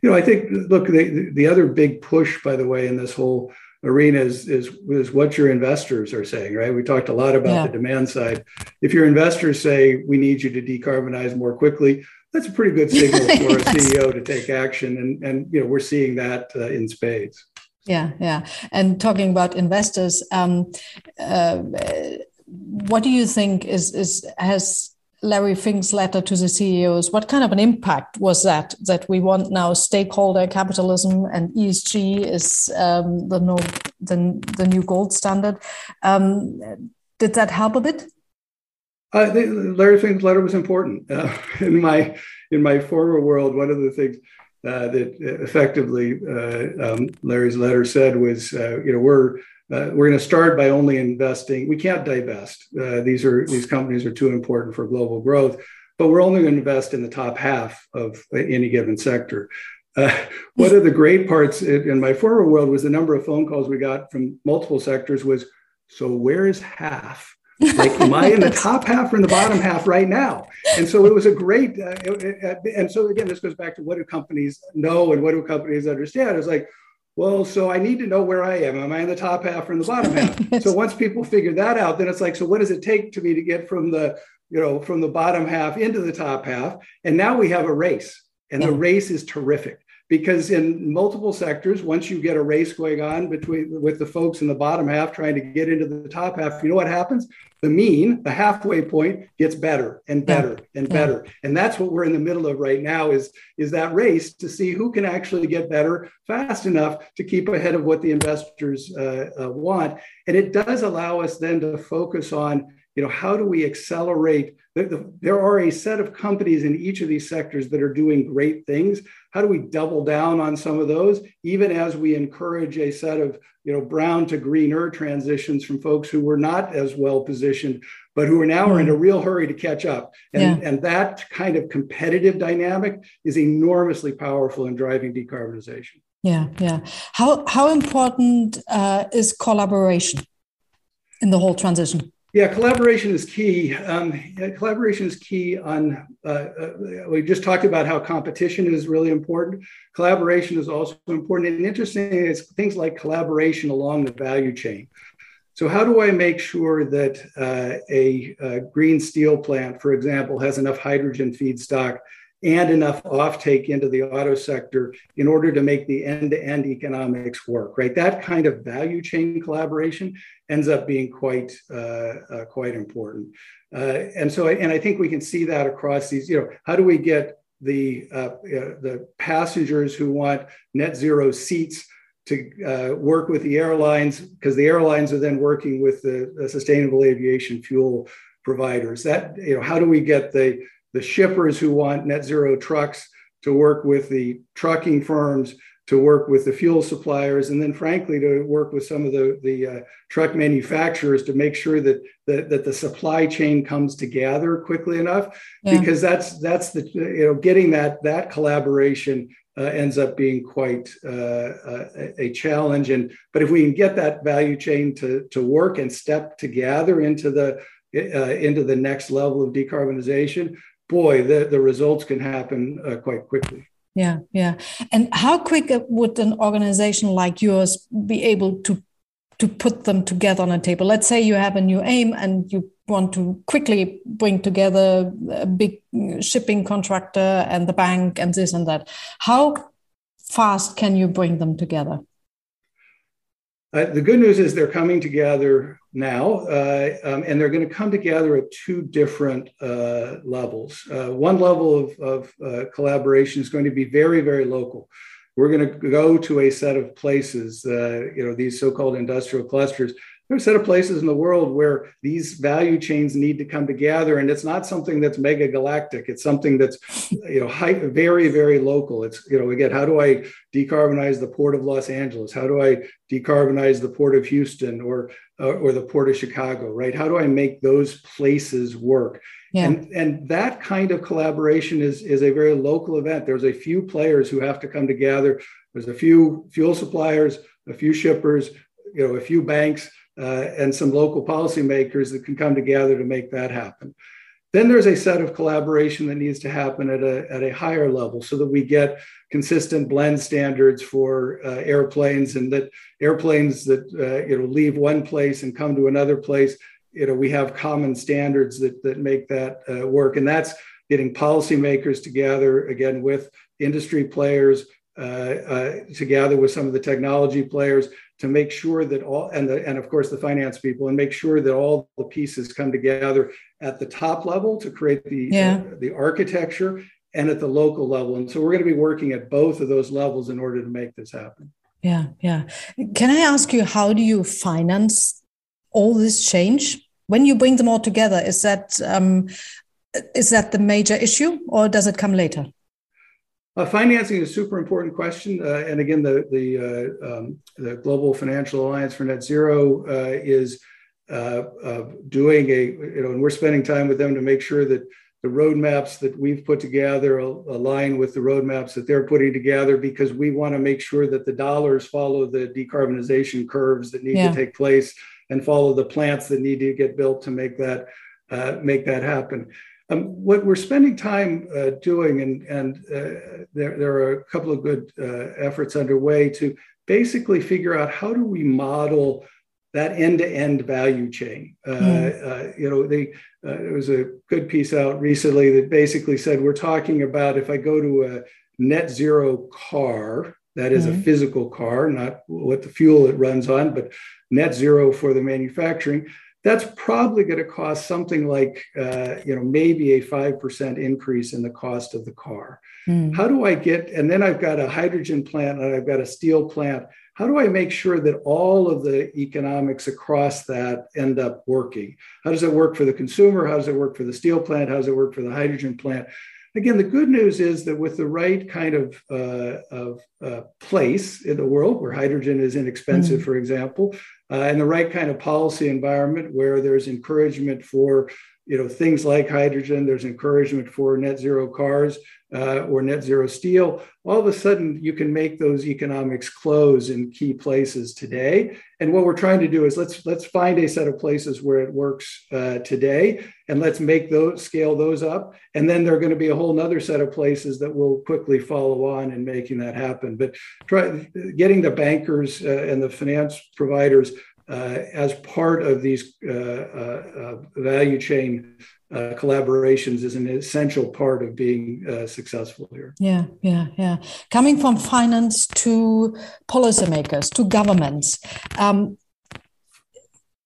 You know, I think look, the, the other big push, by the way, in this whole arena is, is, is what your investors are saying, right? We talked a lot about yeah. the demand side. If your investors say we need you to decarbonize more quickly, that's a pretty good signal [LAUGHS] for yes. a CEO to take action, and and you know we're seeing that uh, in spades. Yeah, yeah. And talking about investors, um, uh, what do you think is is has Larry Fink's letter to the CEOs, what kind of an impact was that? That we want now stakeholder capitalism and ESG is um, the, no, the, the new gold standard. Um, did that help a bit? Uh, Larry Fink's letter was important. [LAUGHS] Uh, in my in my former world, one of the things uh, that effectively uh, um, Larry's letter said was, uh, you know, we're uh, we're going to start by only investing. We can't divest. These are these companies are too important for global growth, but we're only going to invest in the top half of any given sector. One of the great parts in my former world was the number of phone calls we got from multiple sectors was, so where is half? Like, am I in the top half or in the bottom half right now? And so it was a great, uh, and so again, this goes back to what do companies know and what do companies understand? It's like, well, so I need to know where I am. Am I in the top half or in the bottom half? [LAUGHS] so once people figure that out, then it's like, so what does it take to me to get from the, you know, from the bottom half into the top half? And now we have a race, and yeah. the race is terrific because in multiple sectors, once you get a race going on between with the folks in the bottom half trying to get into the top half, you know what happens? The mean, the halfway point, gets better and better and better, and that's what we're in the middle of right now. Is is that race to see who can actually get better fast enough to keep ahead of what the investors uh, uh, want, and it does allow us then to focus on you know how do we accelerate there are a set of companies in each of these sectors that are doing great things how do we double down on some of those? Even as we encourage a set of you know brown to greener transitions from folks who were not as well positioned but who are now mm. are in a real hurry to catch up. And, yeah. and that kind of competitive dynamic is enormously powerful in driving decarbonization. Yeah yeah. How how important uh, is collaboration in the whole transition yeah, collaboration is key. Um, collaboration is key on, uh, uh, we just talked about how competition is really important. Collaboration is also important. And interesting is things like collaboration along the value chain. So, how do I make sure that uh, a, a green steel plant, for example, has enough hydrogen feedstock and enough offtake into the auto sector in order to make the end-to-end economics work right? That kind of value chain collaboration ends up being quite uh, uh, quite important. Uh, and so and i think we can see that across these you know how do we get the uh, the passengers who want net zero seats to uh, work with the airlines because the airlines are then working with the, the sustainable aviation fuel providers? That you know how do we get the the shippers who want net zero trucks to work with the trucking firms to work with the fuel suppliers and then frankly to work with some of the, the uh, truck manufacturers to make sure that, that that the supply chain comes together quickly enough yeah. because that's that's the you know getting that that collaboration uh, ends up being quite uh, a, a challenge and but if we can get that value chain to to work and step together into the uh, into the next level of decarbonization boy, the, the results can happen uh, quite quickly. Yeah, yeah. And how quick would an organization like yours be able to to put them together on a table? Let's say you have a new aim and you want to quickly bring together a big shipping contractor and the bank and this and that. How fast can you bring them together? Uh, the good news is they're coming together now, uh, um, and they're going to come together at two different uh, levels. Uh, one level of, of uh, collaboration is going to be very, very local. We're going to go to a set of places, uh, you know, these so-called industrial clusters there's a set of places in the world where these value chains need to come together and it's not something that's mega galactic. It's something that's you know high, very very local. It's you know again how do i decarbonize the port of los angeles? How do i decarbonize the port of houston or uh, or the port of chicago right? How do i make those places work? Yeah. and and that kind of collaboration is is a very local event. There's a few players who have to come together. There's a few fuel suppliers a few shippers you know a few banks uh, and some local policymakers that can come together to make that happen. Then there's a set of collaboration that needs to happen at a, at a higher level so that we get consistent blend standards for uh, airplanes and that airplanes that uh, you know leave one place and come to another place you know we have common standards that that make that uh, work and that's getting policymakers together again with industry players uh, uh, together with some of the technology players to make sure that all and the, and of course the finance people and make sure that all the pieces come together at the top level to create the yeah. uh, the architecture and at the local level. And so we're going to be working at both of those levels in order to make this happen. Yeah yeah. Can i ask you how do you finance all this change? When you bring them all together is that um, is that the major issue or does it come later uh, financing is a super important question, uh, and again, the the, uh, um, the Glasgow Financial Alliance for Net Zero uh, is uh, doing a you know, and we're spending time with them to make sure that the roadmaps that we've put together align with the roadmaps that they're putting together because we want to make sure that the dollars follow the decarbonization curves that need yeah. to take place and follow the plants that need to get built to make that uh, make that happen. Um, what we're spending time uh, doing, and, and uh, there, there are a couple of good uh, efforts underway to basically figure out how do we model that end-to-end value chain. Mm. you know, they, uh, there was a good piece out recently that basically said we're talking about if I go to a net zero car, that is mm. a hmm. physical car, not what the fuel it runs on, but net zero for the manufacturing that's probably going to cost something like uh, you know maybe a 5% increase in the cost of the car. Mm. how do i get and then i've got a hydrogen plant and i've got a steel plant. How do i make sure that all of the economics across that end up working? How does it work for the consumer? How does it work for the steel plant? How does it work for the hydrogen plant? Again, the good news is that with the right kind of, uh, of uh, place in the world where hydrogen is inexpensive, mm-hmm. for example, uh, and the right kind of policy environment where there's encouragement for you know things like hydrogen there's encouragement for net zero cars uh, or net zero steel. All of a sudden you can make those economics close in key places today. And what we're trying to do is let's let's find a set of places where it works uh, today and let's make those scale those up. And then there are going to be a whole other set of places that will quickly follow on in making that happen. But try getting the bankers uh, and the finance providers as part of these uh, uh, value chain uh, collaborations is an essential part of being uh, successful here. Yeah, yeah, yeah. Coming from finance to policymakers to governments, um,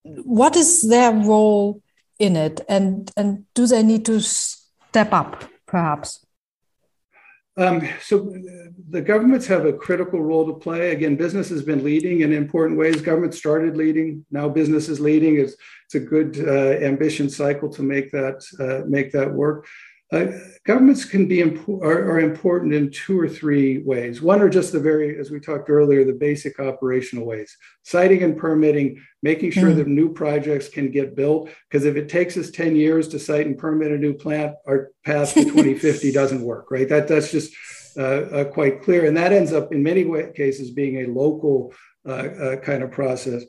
what is their role in it, and and do they need to step up, perhaps? Um, so the governments have a critical role to play. Again, business has been leading in important ways. Government started leading. Now business is leading. It's, it's a good uh, ambition cycle to make that uh, make that work. Uh, governments can be impo- are, are, important in two or three ways. One are just the very, as we talked earlier, the basic operational ways: siting and permitting, making sure mm. that new projects can get built. Because if it takes us ten years to site and permit a new plant, our path to 2050 [LAUGHS] doesn't work. Right? That that's just uh, uh, quite clear, and that ends up in many way, cases being a local uh, uh, kind of process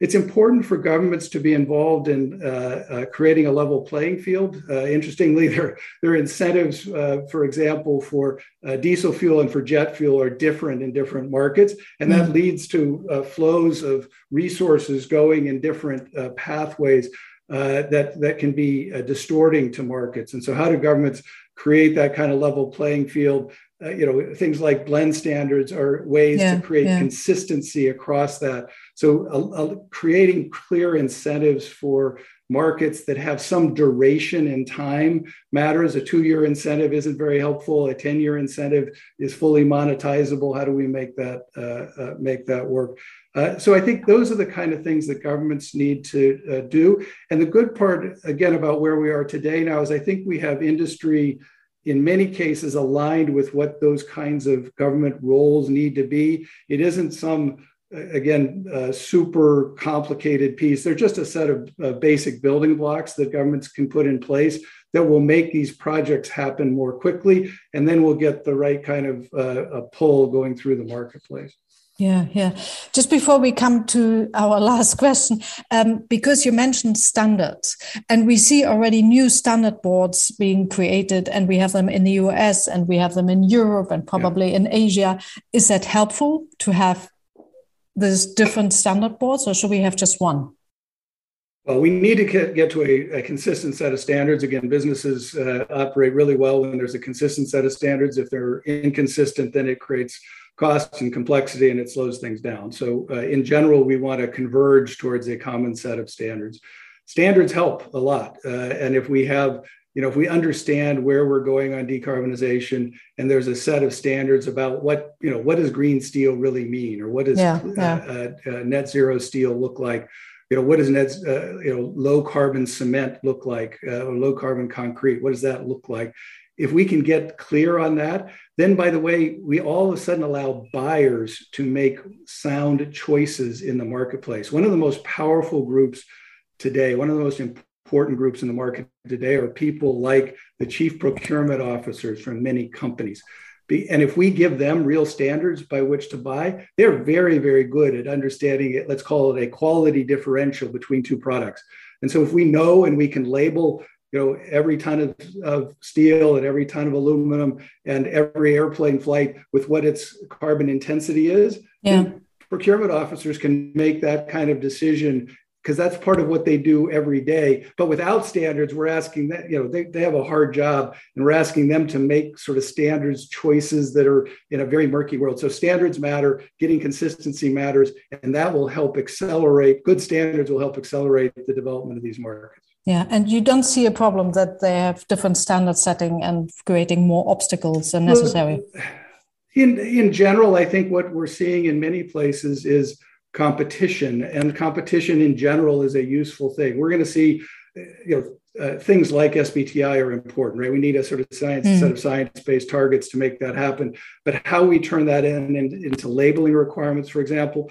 it's important for governments to be involved in uh, uh, creating a level playing field. Uh, interestingly, [LAUGHS] their, their incentives, uh, for example, for uh, diesel fuel and for jet fuel are different in different markets. And that mm-hmm. leads to uh, flows of resources going in different pathways that, that can be distorting to markets. And so, how do governments create that kind of level playing field you know things like blend standards are ways yeah, to create yeah. consistency across that so uh, uh, creating clear incentives for markets that have some duration in time matters a two-year incentive isn't very helpful a 10-year incentive is fully monetizable how do we make that uh, uh make that work uh, so I think those are the kind of things that governments need to do. And the good part, again, about where we are today now is I think we have industry in many cases aligned with what those kinds of government roles need to be. It isn't some again uh, super complicated piece they're just a set of uh, basic building blocks that governments can put in place that will make these projects happen more quickly and then we'll get the right kind of uh, pull going through the marketplace Yeah, yeah. Just before we come to our last question, um, because you mentioned standards, and we see already new standard boards being created, and we have them in the US and we have them in Europe and probably yeah. in Asia. Is that helpful to have these different standard boards, or should we have just one? Well, we need to get to a, a consistent set of standards. Again, businesses uh, operate really well when there's a consistent set of standards. If they're inconsistent, then it creates costs and complexity and it slows things down. So, uh, in general, we want to converge towards a common set of standards. Standards help a lot. Uh, and if we have you know, if we understand where we're going on decarbonization, and there's a set of standards about what you know, what does green steel really mean, or what does yeah, yeah. Uh, uh, net zero steel look like? You know, what does net uh, you know low carbon cement look like, uh, or low carbon concrete? What does that look like? If we can get clear on that, then by the way, we all of a sudden allow buyers to make sound choices in the marketplace. One of the most powerful groups today, one of the most important groups in the market today are people like the chief procurement officers from many companies. And if we give them real standards by which to buy, they're very, very good at understanding it. Let's call it a quality differential between two products. And so if we know and we can label you know every ton of, of steel and every ton of aluminum and every airplane flight with what its carbon intensity is yeah. procurement officers can make that kind of decision because that's part of what they do every day. But without standards we're asking that you know they, they have a hard job and we're asking them to make sort of standards choices that are in a very murky world. So standards matter getting consistency matters and that will help accelerate good standards will help accelerate the development of these markets. Yeah, and you don't see a problem that they have different standard setting and creating more obstacles than necessary. In in general, I think what we're seeing in many places is competition, and competition in general is a useful thing. We're going to see, you know. Uh, things like SBTI are important, right? We need a sort of science mm. set of science-based targets to make that happen. But how we turn that in, in into labeling requirements, for example,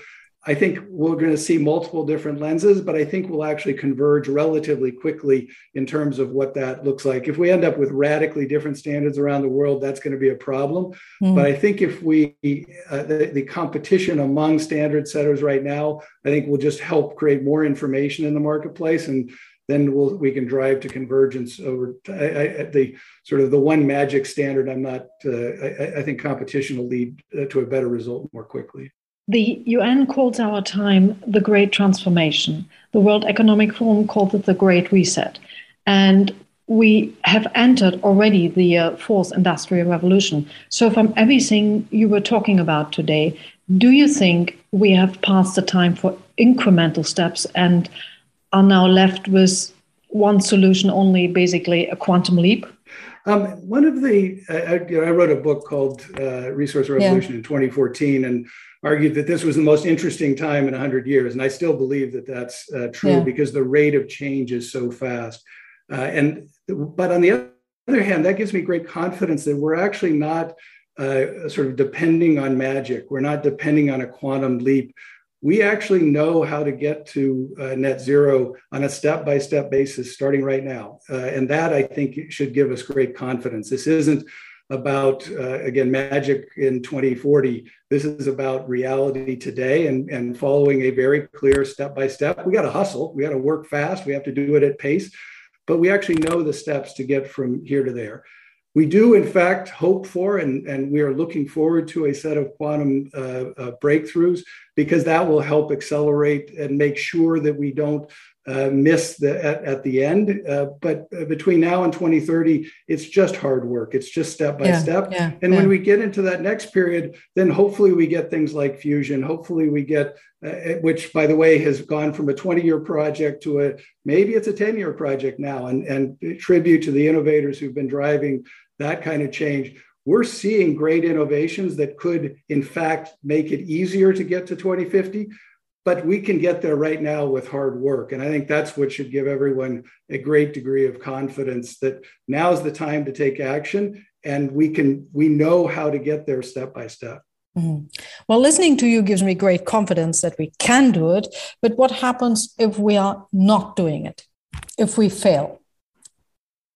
I think we're going to see multiple different lenses, but I think we'll actually converge relatively quickly in terms of what that looks like. If we end up with radically different standards around the world, that's going to be a problem. Mm. But I think if we, uh, the, the, competition among standard setters right now, I think will just help create more information in the marketplace and then we'll, we can drive to convergence over I, I, the sort of the one magic standard. I'm not, uh, I, I, think competition will lead uh, to a better result more quickly. The UN calls our time the Great Transformation. The World Economic Forum called it the Great Reset. And we have entered already the uh, fourth industrial revolution. So, from everything you were talking about today, do you think we have passed the time for incremental steps and are now left with one solution only, basically a quantum leap? Um, one of the, uh, you know, I wrote a book called uh, Resource Revolution yeah. in 2014, and argued that this was the most interesting time in 100 years. And I still believe that that's uh, true yeah. because the rate of change is so fast. Uh, and but on the other hand, that gives me great confidence that we're actually not uh, sort of depending on magic. We're not depending on a quantum leap. We actually know how to get to uh, net zero on a step by step basis starting right now. Uh, and that I think should give us great confidence. This isn't about uh, again magic in 2040 this is about reality today and, and following a very clear step by step. We got to hustle. We got to work fast. We have to do it at pace. But we actually know the steps to get from here to there. We do in fact hope for and, and we are looking forward to a set of quantum uh, uh, breakthroughs because that will help accelerate and make sure that we don't uh, miss the at, at the end. Uh, but uh, between now and 2030, it's just hard work. It's just step by yeah, step. Yeah, and yeah. when we get into that next period, then hopefully we get things like fusion. Hopefully we get, uh, which by the way has gone from a 20 year project to a maybe it's a 10 year project now. And and tribute to the innovators who've been driving that kind of change we're seeing great innovations that could, in fact, make it easier to get to 2050 but we can get there right now with hard work. And I think that's what should give everyone a great degree of confidence that now is the time to take action and we can we know how to get there step by step. Mm-hmm. Well, listening to you gives me great confidence that we can do it. But what happens if we are not doing it? If we fail?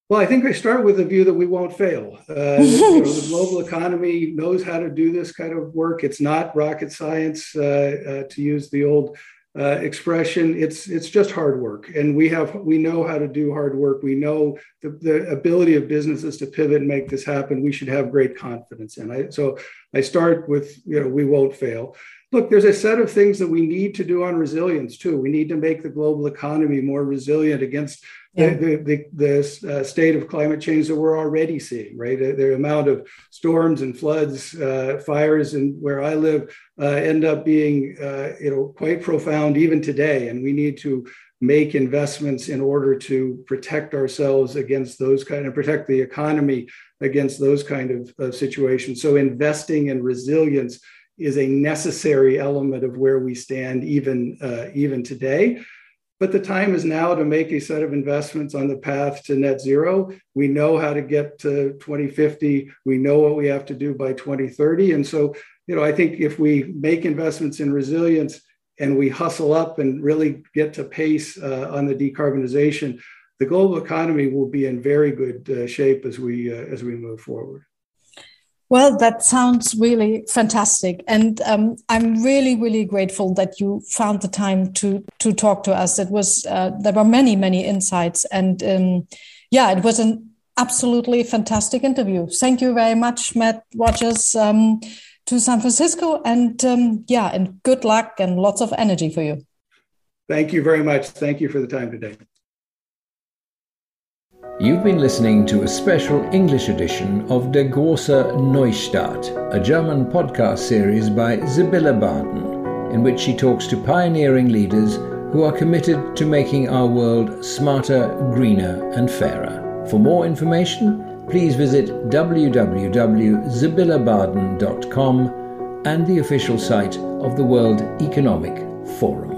Well, I think I start with the view that we won't fail. Uh, you know, the [LAUGHS] global economy knows how to do this kind of work. It's not rocket science, uh, uh, to use the old uh, expression. It's it's just hard work, and we have we know how to do hard work. We know the, the ability of businesses to pivot and make this happen. We should have great confidence in. I, so I start with you know we won't fail look, there's a set of things that we need to do on resilience too. We need to make the global economy more resilient against yeah. the, the, the uh, state of climate change that we're already seeing, right? The, the amount of storms and floods, uh, fires, and where I live uh, end up being, uh, you know, quite profound even today. And we need to make investments in order to protect ourselves against those kind of protect the economy against those kind of, of situations. So investing in resilience is a necessary element of where we stand even uh, even today. But the time is now to make a set of investments on the path to net zero. We know how to get to 2050. We know what we have to do by 2030. And so, you know, I think if we make investments in resilience and we hustle up and really get to pace uh, on the decarbonization, the global economy will be in very good uh, shape as we uh, as we move forward. Well, that sounds really fantastic, and um, I'm really, really grateful that you found the time to to talk to us. It was uh, there were many, many insights, and um, yeah, it was an absolutely fantastic interview. Thank you very much, Matt Rogers, um, to San Francisco, and um, yeah, and good luck and lots of energy for you. Thank you very much. Thank you for the time today. You've been listening to a special English edition of Der große Neustart, a German podcast series by Sibylle Barden, in which she talks to pioneering leaders who are committed to making our world smarter, greener, and fairer. For more information, please visit www.sibyllebarden.com and the official site of the World Economic Forum.